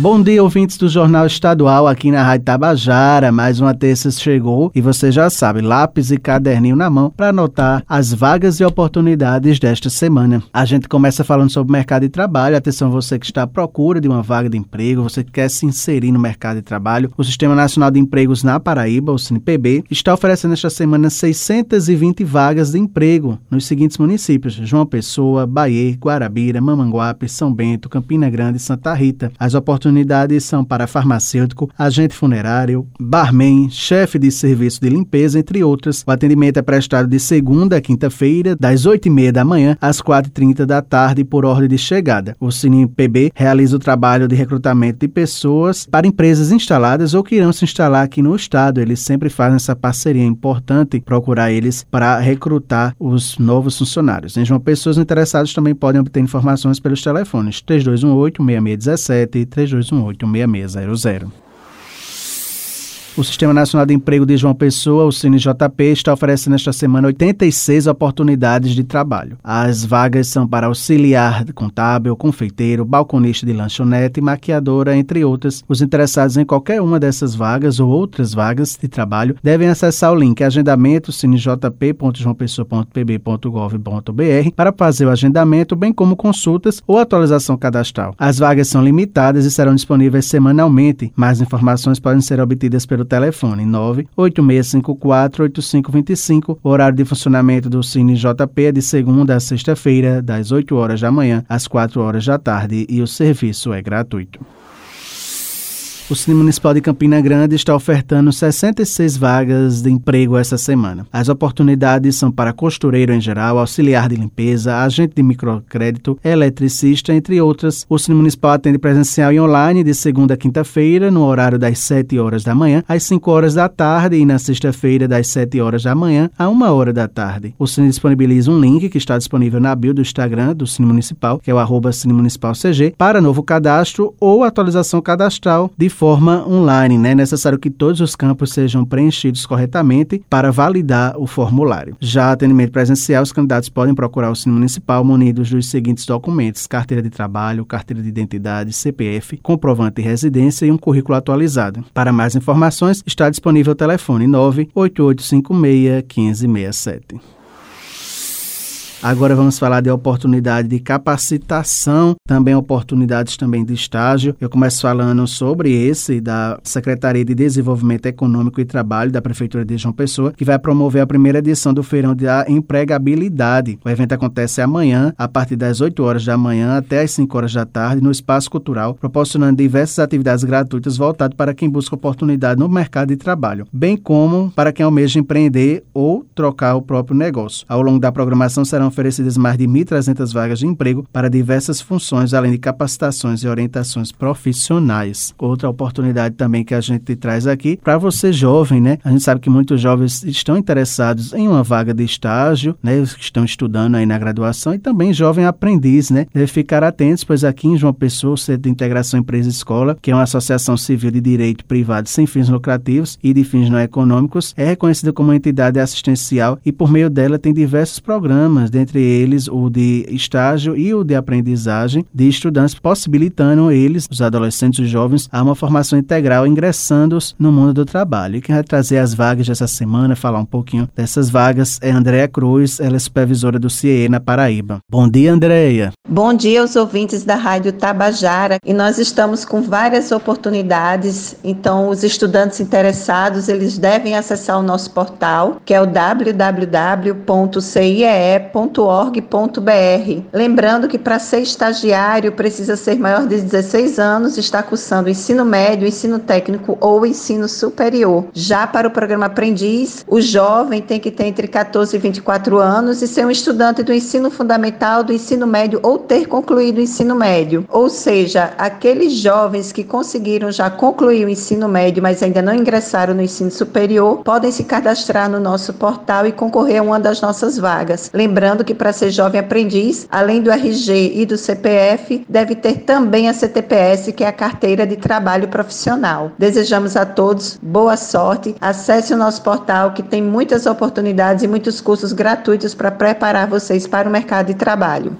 Bom dia, ouvintes do Jornal Estadual aqui na Rádio Tabajara. Mais uma terça chegou e você já sabe, lápis e caderninho na mão para anotar as vagas e oportunidades desta semana. A gente começa falando sobre o mercado de trabalho. Atenção, você que está à procura de uma vaga de emprego, você que quer se inserir no mercado de trabalho. O Sistema Nacional de Empregos na Paraíba, o SINPB, está oferecendo esta semana 620 vagas de emprego nos seguintes municípios: João Pessoa, Bahia, Guarabira, Mamanguape, São Bento, Campina Grande e Santa Rita. As oportunidades oportunidades são para farmacêutico, agente funerário, barman, chefe de serviço de limpeza, entre outras. O atendimento é prestado de segunda a quinta-feira, das 8h30 da manhã às 4h30 da tarde, por ordem de chegada. O Cine PB realiza o trabalho de recrutamento de pessoas para empresas instaladas ou que irão se instalar aqui no estado. Eles sempre fazem essa parceria. Importante procurar eles para recrutar os novos funcionários. Em João Pessoas interessados também podem obter informações pelos telefones 3218 6617 3218-6600. O Sistema Nacional de Emprego de João Pessoa, o CineJP, está oferecendo esta semana 86 oportunidades de trabalho. As vagas são para auxiliar contábil, confeiteiro, balconista de lanchonete, maquiadora, entre outras. Os interessados em qualquer uma dessas vagas ou outras vagas de trabalho devem acessar o link agendamento cinejp.joaopessoa.pb.gov.br para fazer o agendamento, bem como consultas ou atualização cadastral. As vagas são limitadas e serão disponíveis semanalmente. Mais informações podem ser obtidas pelo telefone 986548525. O horário de funcionamento do Cine JP é de segunda a sexta-feira, das 8 horas da manhã às 4 horas da tarde e o serviço é gratuito. O Cine Municipal de Campina Grande está ofertando 66 vagas de emprego essa semana. As oportunidades são para costureiro em geral, auxiliar de limpeza, agente de microcrédito, eletricista, entre outras. O Cine Municipal atende presencial e online de segunda a quinta-feira, no horário das 7 horas da manhã às 5 horas da tarde e na sexta-feira das 7 horas da manhã a 1 hora da tarde. O Cine disponibiliza um link que está disponível na bio do Instagram do Cine Municipal, que é o arroba Cine Municipal CG, para novo cadastro ou atualização cadastral de forma online. Né? É necessário que todos os campos sejam preenchidos corretamente para validar o formulário. Já atendimento presencial, os candidatos podem procurar o Cine Municipal munidos dos seguintes documentos: carteira de trabalho, carteira de identidade, CPF, comprovante de residência e um currículo atualizado. Para mais informações, está disponível o telefone 98856 1567. Agora vamos falar de oportunidade de capacitação, também oportunidades também de estágio. Eu começo falando sobre esse da Secretaria de Desenvolvimento Econômico e Trabalho da Prefeitura de João Pessoa, que vai promover a primeira edição do Feirão da Empregabilidade. O evento acontece amanhã, a partir das 8 horas da manhã até as 5 horas da tarde, no Espaço Cultural, proporcionando diversas atividades gratuitas voltadas para quem busca oportunidade no mercado de trabalho, bem como para quem almeja empreender ou trocar o próprio negócio. Ao longo da programação serão oferecidas mais de 1.300 vagas de emprego para diversas funções, além de capacitações e orientações profissionais. Outra oportunidade também que a gente traz aqui para você jovem, né? A gente sabe que muitos jovens estão interessados em uma vaga de estágio, né? Os que estão estudando aí na graduação e também jovem aprendiz, né? Deve ficar atentos, pois aqui em João Pessoa, o Centro de Integração Empresa Escola, que é uma associação civil de direito privado sem fins lucrativos e de fins não econômicos, é reconhecida como entidade assistencial e por meio dela tem diversos programas dentre eles o de estágio e o de aprendizagem de estudantes, possibilitando eles, os adolescentes e jovens, a uma formação integral ingressando no mundo do trabalho. E quem vai trazer as vagas dessa semana, falar um pouquinho dessas vagas, é Andréa Cruz, ela é supervisora do CIE na Paraíba. Bom dia, Andréia. Bom dia aos ouvintes da Rádio Tabajara e nós estamos com várias oportunidades, então os estudantes interessados, eles devem acessar o nosso portal, que é o www.cie.com www.estagiário.org.br. Lembrando que para ser estagiário precisa ser maior de 16 anos estar cursando ensino médio, ensino técnico ou ensino superior. Já para o programa aprendiz, o jovem tem que ter entre 14 e 24 anos e ser um estudante do ensino fundamental, do ensino médio ou ter concluído o ensino médio. Ou seja, aqueles jovens que conseguiram já concluir o ensino médio, mas ainda não ingressaram no ensino superior, podem se cadastrar no nosso portal e concorrer a uma das nossas vagas. Lembrando Lembrando que para ser jovem aprendiz, além do RG e do CPF, deve ter também a CTPS, que é a carteira de trabalho profissional. Desejamos a todos boa sorte. Acesse o nosso portal que tem muitas oportunidades e muitos cursos gratuitos para preparar vocês para o mercado de trabalho.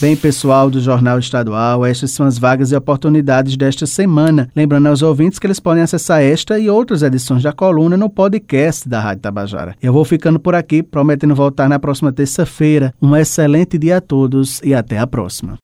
Bem, pessoal do Jornal Estadual, estas são as vagas e oportunidades desta semana. Lembrando aos ouvintes que eles podem acessar esta e outras edições da coluna no podcast da Rádio Tabajara. Eu vou ficando por aqui, prometendo voltar na próxima terça-feira. Um excelente dia a todos e até a próxima.